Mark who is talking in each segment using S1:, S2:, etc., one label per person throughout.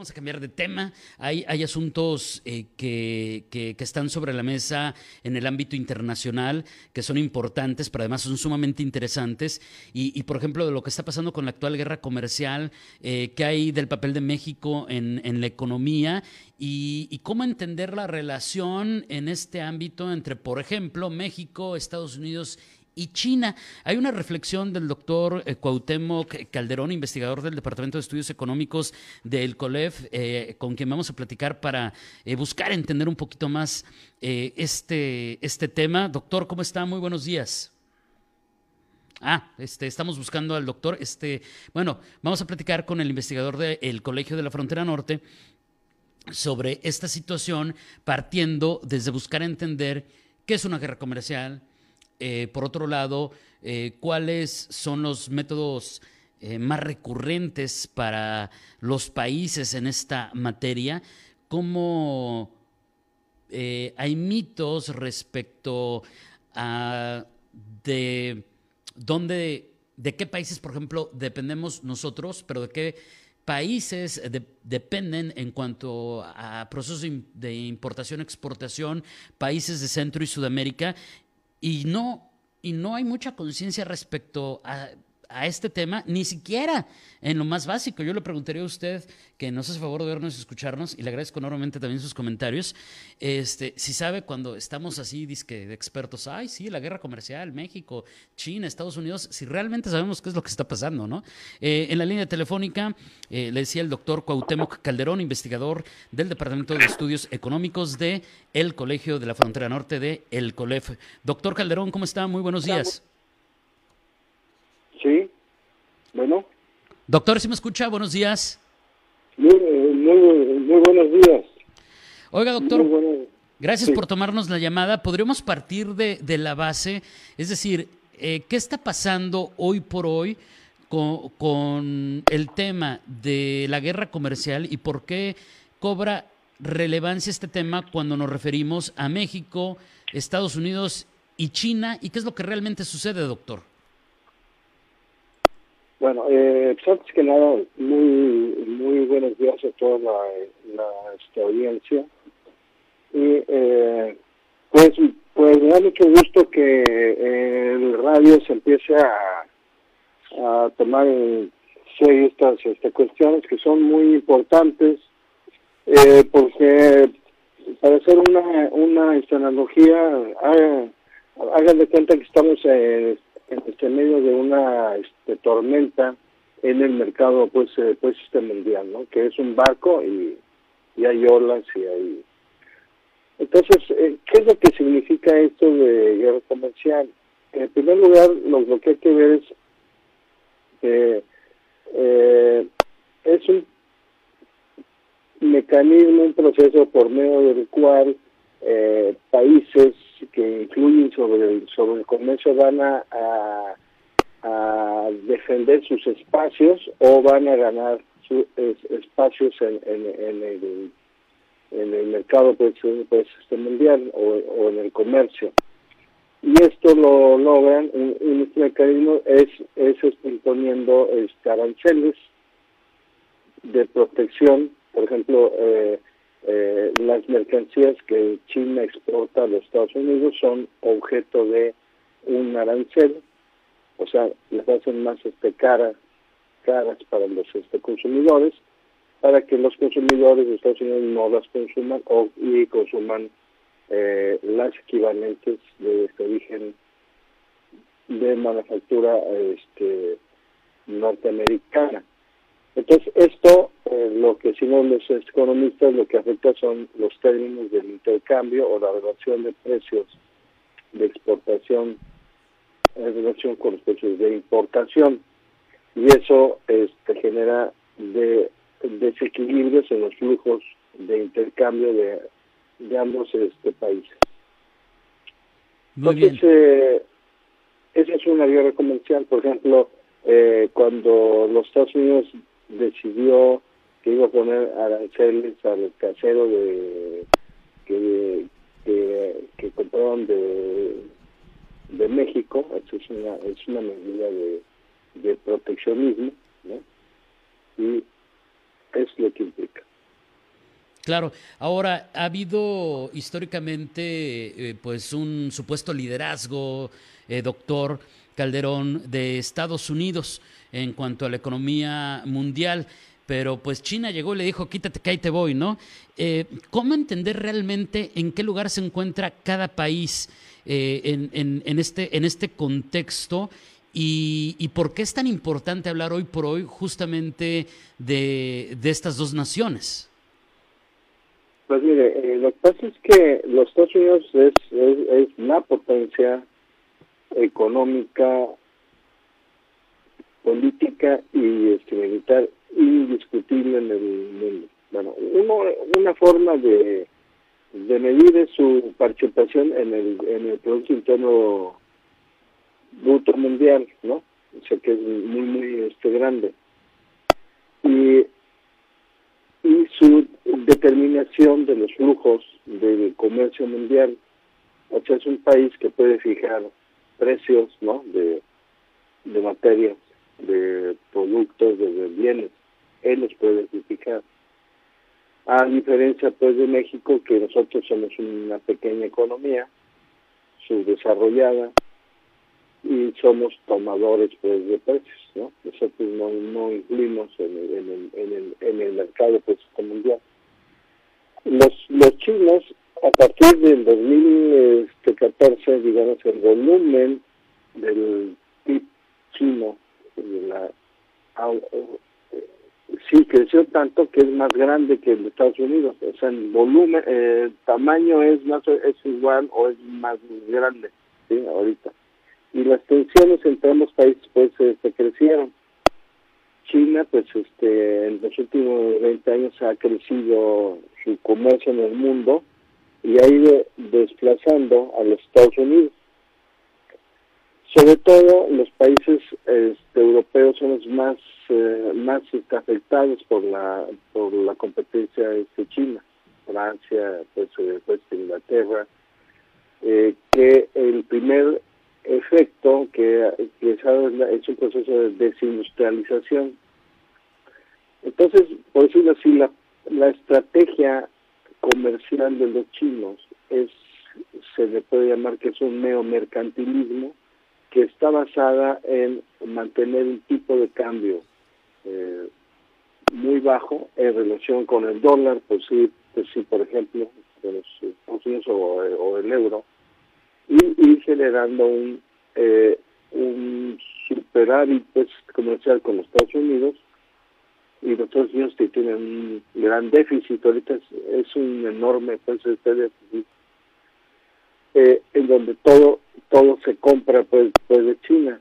S1: Vamos a cambiar de tema. Hay, hay asuntos eh, que, que, están sobre la mesa en el ámbito internacional que son importantes, pero además son sumamente interesantes. Y, por ejemplo, de lo que está pasando con la actual guerra comercial, eh, que hay del papel de México en, en la economía y, y, cómo entender la relación en este ámbito entre, por ejemplo, México, Estados Unidos y China. Hay una reflexión del doctor eh, Cuauhtémoc Calderón, investigador del Departamento de Estudios Económicos del COLEF, eh, con quien vamos a platicar para eh, buscar entender un poquito más este, este tema. Doctor, ¿cómo está? Muy buenos días. Ah, este, estamos buscando al doctor. Este, bueno, vamos a platicar con el investigador del Colegio de la Frontera Norte sobre esta situación, partiendo desde buscar entender qué es una guerra comercial, eh, por otro lado, eh, cuáles son los métodos eh, más recurrentes para los países en esta materia, cómo hay mitos respecto a de dónde, de qué países, por ejemplo, dependemos nosotros, pero de qué países de, dependen en cuanto a procesos de importación-exportación, países de Centro y Sudamérica, y no, y no hay mucha conciencia respecto a, a, este tema, ni siquiera en lo más básico. Yo le preguntaría a usted, que nos hace favor de vernos y escucharnos, y le agradezco enormemente también sus comentarios, este, si sabe cuando estamos así, disque de expertos, ay, sí, la guerra comercial, México, China, Estados Unidos, si realmente sabemos qué es lo que está pasando, ¿no? Eh, en la línea telefónica eh, le decía el doctor Cuauhtémoc Calderón, investigador del Departamento de Estudios Económicos de el Colegio de la Frontera Norte de El COLEF. Doctor Calderón, ¿cómo está? Muy buenos días.
S2: Sí, bueno.
S1: Doctor, ¿sí me escucha? Buenos días.
S2: Muy, muy, muy buenos días.
S1: Oiga, doctor, gracias sí. por tomarnos la llamada. ¿Podríamos partir de, de la base? Es decir, eh, ¿qué está pasando hoy por hoy con, con el tema de la guerra comercial y por qué cobra relevancia este tema cuando nos referimos a México, Estados Unidos y China? ¿Y qué es lo que realmente sucede, doctor?
S2: Bueno, eh, pues antes que nada, muy muy buenos días a toda la, esta audiencia. Y eh, pues, pues me da mucho gusto que eh, el radio se empiece a, a tomar en serio estas, estas cuestiones que son muy importantes, eh, porque para hacer una, una esta analogía, hagan, de cuenta que estamos en en este medio de una este, tormenta en el mercado pues eh, pues este mundial no que es un barco y, y hay olas y hay entonces eh, qué es lo que significa esto de guerra comercial en primer lugar lo, lo que hay que ver es que eh, es un mecanismo un proceso por medio del cual eh, países que influyen sobre sobre el comercio van a, a, defender sus espacios o van a ganar su, es, espacios en, en, en, el, en el mercado pues, pues este mundial o, o en el comercio. Y esto lo logran un, un mecanismo es es imponiendo este, aranceles de protección. Por ejemplo eh, eh, las mercancías que China exporta a los Estados Unidos son objeto de un arancel, o sea, les hacen más este caras, caras para los este, consumidores, para que los consumidores de Estados Unidos no las consuman o y consuman eh, las equivalentes de este origen de manufactura este norteamericana. Entonces, esto, eh, lo que decimos los economistas, lo que afecta son los términos del intercambio o la relación de precios de exportación en relación con los precios de importación. Y eso este, genera de desequilibrios en los flujos de intercambio de, de ambos este, países.
S1: Muy
S2: Entonces, eh, esa es una guerra comercial. Por ejemplo, eh, cuando los Estados Unidos decidió que iba a poner aranceles al casero de que, que, compraron de, de México, eso es una, es una medida de, de proteccionismo, ¿no? Y es lo que implica.
S1: Claro, ahora ha habido históricamente eh, pues un supuesto liderazgo, eh, doctor Calderón, de Estados Unidos en cuanto a la economía mundial, pero pues China llegó y le dijo, quítate que ahí te voy, ¿no? Eh, ¿Cómo entender realmente en qué lugar se encuentra cada país en, en, este, en este contexto y, por qué es tan importante hablar hoy por hoy justamente de, estas dos naciones?
S2: Pues mire, eh, lo que pasa es que los Estados Unidos es, es, una potencia económica, política y este, militar indiscutible en el mundo. Bueno, uno, una forma de, de medir es su participación en el, en el Producto Interno Bruto Mundial, ¿no? O sea que es muy, muy este, grande. Y y su determinación de los flujos del comercio mundial. O sea, es un país que puede fijar precios ¿no? de, materias, de productos, de, bienes. Él los puede fijar. A diferencia pues de México, que nosotros somos una pequeña economía subdesarrollada, y somos tomadores pues de precios, ¿no? Nosotros no, no incluimos en el, en el, en el, en el mercado pues, mundial. Los, los chinos, a partir del 2014, digamos, el volumen del PIB chino, la, sí creció tanto que es más grande que el Estados Unidos. O sea, el volumen, el tamaño es más es igual o es más grande, ¿sí? Ahorita y las tensiones entre ambos países pues este, crecieron. China pues este en los últimos 20 años ha crecido su comercio en el mundo y ha ido desplazando a los Estados Unidos. Sobre todo los países este, europeos son los más eh, más afectados por la por la competencia este China, Francia, pues, eh, pues Inglaterra, eh, que el primer efecto que, que es un proceso de desindustrialización. Entonces, por decirlo así, la, la estrategia comercial de los chinos es, se le puede llamar que es un neomercantilismo que está basada en mantener un tipo de cambio eh, muy bajo en relación con el dólar, pues sí, pues por ejemplo, los Estados Unidos o, el euro, y ir generando un, eh, un superávit pues, comercial con los Estados Unidos y los Estados Unidos tienen un gran déficit, ahorita es, un enorme pues este déficit, eh, en donde todo todo se compra pues, pues de China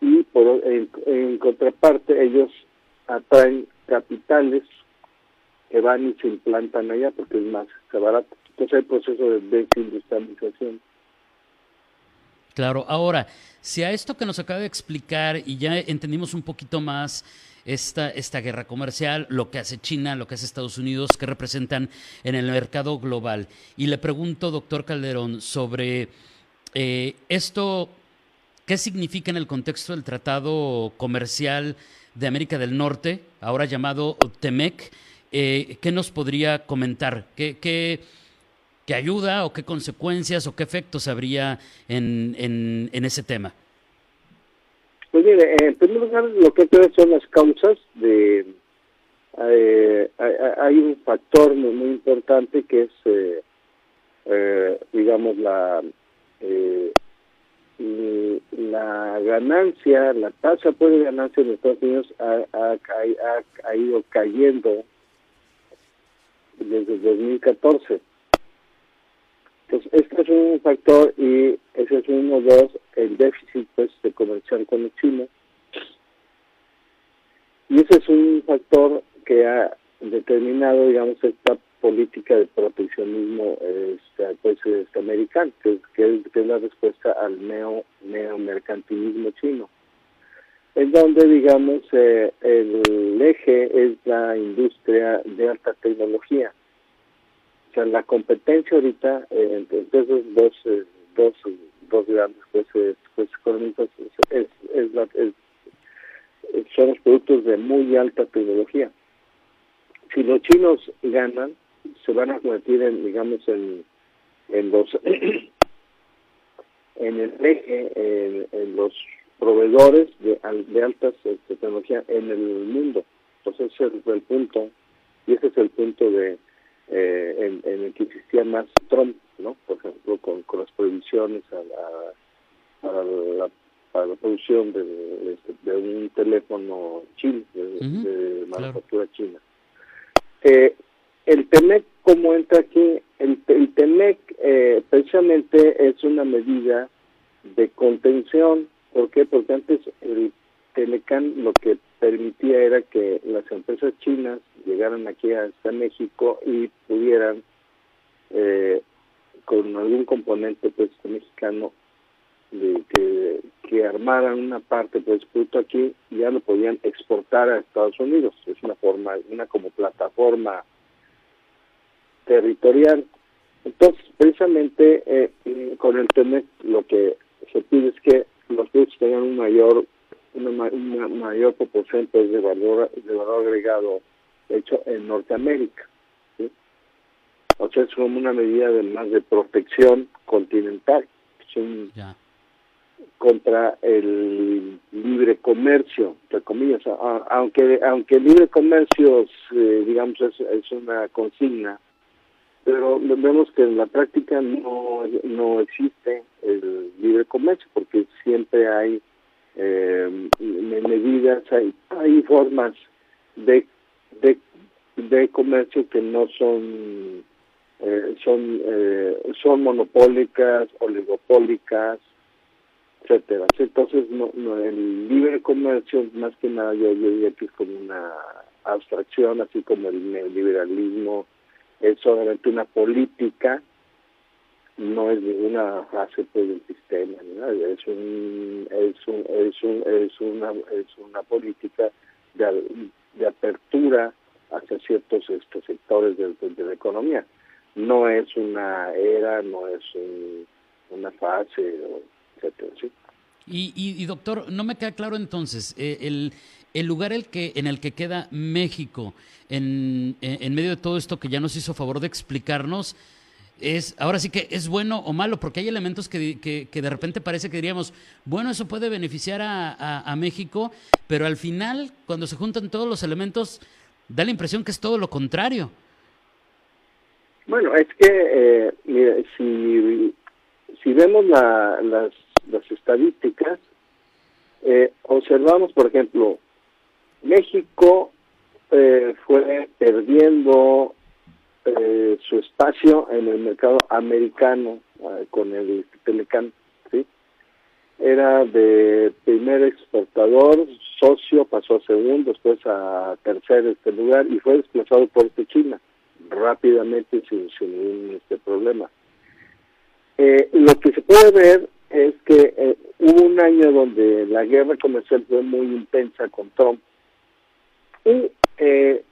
S2: y por en, contraparte ellos atraen capitales que van y se implantan allá porque es más barato. Entonces hay proceso de desindustrialización.
S1: Claro, ahora, si a esto que nos acaba de explicar y ya entendimos un poquito más esta, esta guerra comercial, lo que hace China, lo que hace Estados Unidos, que representan en el mercado global, y le pregunto, doctor Calderón, sobre eh, esto, ¿qué significa en el contexto del Tratado Comercial de América del Norte, ahora llamado TEMEC? Eh, ¿Qué nos podría comentar? ¿Qué, qué qué ayuda o qué consecuencias o qué efectos habría en, en, ese tema?
S2: Pues mire, en primer lugar, lo que creo son las causas de... Eh, hay un factor muy, importante que es, eh, eh, digamos, la la ganancia, la tasa pues, de ganancia en Estados Unidos ha, ha, ha, ha ido cayendo desde 2014 entonces, este es un factor y ese es uno, dos, el déficit pues de comercial con el Chile. Y ese es un factor que ha determinado, digamos, esta política de proteccionismo este, pues, este, americano, que, que, es, la respuesta al neo neomercantilismo chino. en donde, digamos, eh, el eje es la industria de alta tecnología. O sea, la competencia ahorita eh, entre esos dos, eh, dos, dos grandes pues, pues económicos es, es, son los productos de muy alta tecnología. Si los chinos ganan, se van a convertir en, digamos, en, en los en el eje, en, los proveedores de, de altas este, tecnología en el mundo. Entonces ese es el punto, y ese es el punto de eh, en, el que existía más Trump, ¿no? Por ejemplo, con, con las prohibiciones a la, a la, la producción de, de, un teléfono chino, de, manufactura china. Eh, el TEMEC, ¿cómo entra aquí? El, el TEMEC eh, precisamente es una medida de contención. ¿Por qué? Porque antes el Telecan lo que permitía era que las empresas chinas llegaran aquí hasta México y pudieran, eh, con algún componente pues mexicano, de que, que armaran una parte pues producto aquí, ya lo podían exportar a Estados Unidos. Es una forma, una como plataforma territorial. Entonces, precisamente eh, con el TEMEC lo que se pide es que los productos tengan un mayor una, mayor proporción pues, de valor de valor agregado hecho en Norteamérica. O sea, es como una medida de más de protección continental contra el libre comercio, entre comillas. Aunque aunque el libre comercio, eh, digamos, es, es una consigna, pero vemos que en la práctica no, no existe el libre comercio porque siempre hay eh, medidas, hay, hay formas de, de, comercio que no son eh, son eh, son monopólicas, oligopólicas, etcétera. Entonces, no, no, el libre comercio, más que nada, yo, yo diría que es como una abstracción, así como el neoliberalismo es solamente una política, no es ninguna fase pues, del sistema, es un, es un, es un, es una, es una política de, de apertura hacia ciertos estos sectores de, la economía. No es una era, no es una fase, etcétera. ¿sí?
S1: Y, y, doctor, no me queda claro entonces, eh, el, el lugar el que, en el que queda México en, en, medio de todo esto que ya nos hizo favor de explicarnos, es, ahora sí que es bueno o malo, porque hay elementos que, que, de repente parece que diríamos, bueno, eso puede beneficiar a, a, México, pero al final, cuando se juntan todos los elementos, da la impresión que es todo lo contrario.
S2: Bueno, es que eh, si, si vemos la, las las estadísticas, eh, observamos, por ejemplo, México eh, fue perdiendo eh, su espacio en el mercado americano con el Telecan, ¿sí? Era de primer exportador, socio, pasó a segundo, después a tercer este lugar y fue desplazado por este China rápidamente sin, sin ningún este problema. lo que se puede ver es que eh, hubo un año donde la guerra comercial fue muy intensa con Trump y, eh,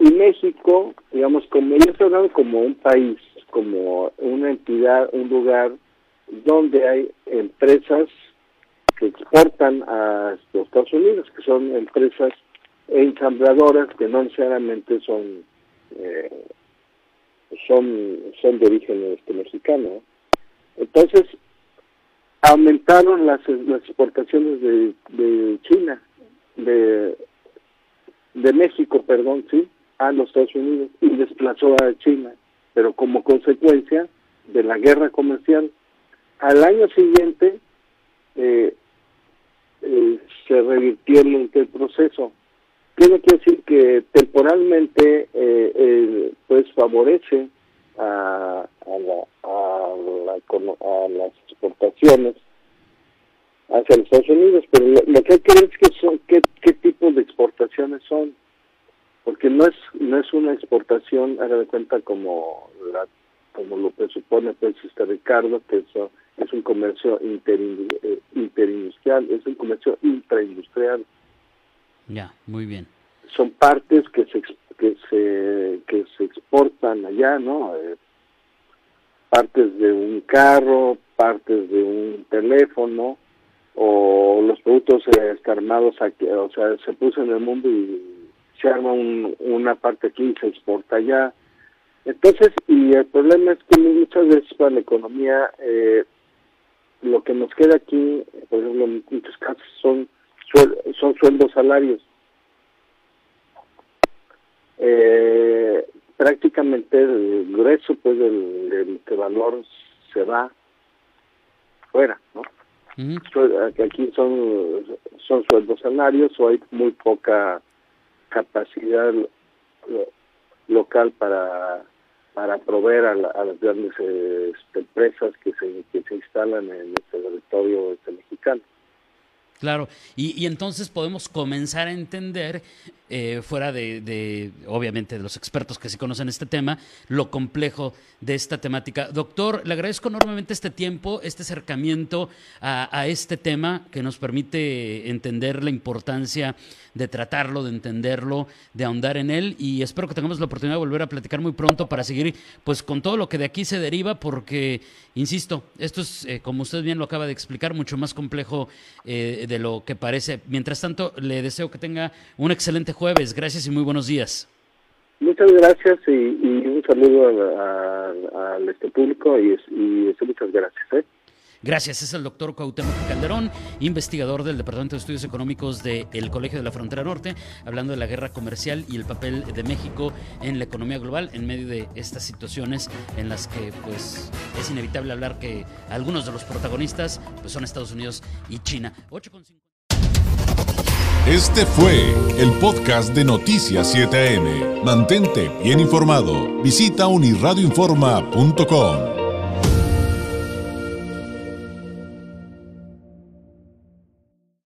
S2: y México, digamos, como yo estoy hablando como un país, como una entidad, un lugar donde hay empresas que exportan a los Estados Unidos, que son empresas ensambladoras que no necesariamente son eh, son son de origen este mexicano. Entonces, aumentaron las, las exportaciones de, de China, de, de México, perdón, sí, a los Estados Unidos y desplazó a China, pero como consecuencia de la guerra comercial. Al año siguiente eh, eh, se revirtió el, proceso. Tiene que decir que temporalmente eh, pues favorece a, a, la, a, la, a las exportaciones hacia los Estados Unidos, pero lo, que hay que ver es que son, qué, qué tipo de exportaciones son, porque no es no es una exportación, haga de cuenta como la como lo presupone pues este Ricardo, que eso es un comercio eh, interindustrial, es un comercio intraindustrial.
S1: Ya, muy bien.
S2: Son partes que se que se que se exportan allá, ¿no? Eh, partes de un carro, partes de un teléfono o los productos eh, armados aquí, o sea, se puso en el mundo y se arma una parte aquí y se exporta allá. Entonces, y el problema es que muchas veces para la economía eh, lo que nos queda aquí, por ejemplo, en muchos casos son son sueldos salarios. Eh, prácticamente el grueso pues del, valor se va fuera, ¿no? Aquí son son sueldos salarios o hay muy poca capacidad local para para proveer a, las grandes este, empresas que se que se instalan en el territorio este, mexicano.
S1: Claro, y, entonces podemos comenzar a entender eh, fuera de, obviamente, de los expertos que sí conocen este tema, lo complejo de esta temática. Doctor, le agradezco enormemente este tiempo, este acercamiento a, este tema que nos permite entender la importancia de tratarlo, de entenderlo, de ahondar en él y espero que tengamos la oportunidad de volver a platicar muy pronto para seguir pues con todo lo que de aquí se deriva porque, insisto, esto es, eh, como usted bien lo acaba de explicar, mucho más complejo eh, de lo que parece. Mientras tanto, le deseo que tenga un excelente jueves. Gracias y muy buenos días.
S2: Muchas gracias y, un saludo al este público y, y muchas gracias. ¿eh?
S1: Gracias, es el doctor Cuauhtémoc Calderón, investigador del Departamento de Estudios Económicos del Colegio de la Frontera Norte, hablando de la guerra comercial y el papel de México en la economía global en medio de estas situaciones en las que pues es inevitable hablar que algunos de los protagonistas pues, son Estados Unidos y China. 8.50.
S3: Este fue el podcast de Noticias 7am. Mantente bien informado. Visita unirradioinforma.com.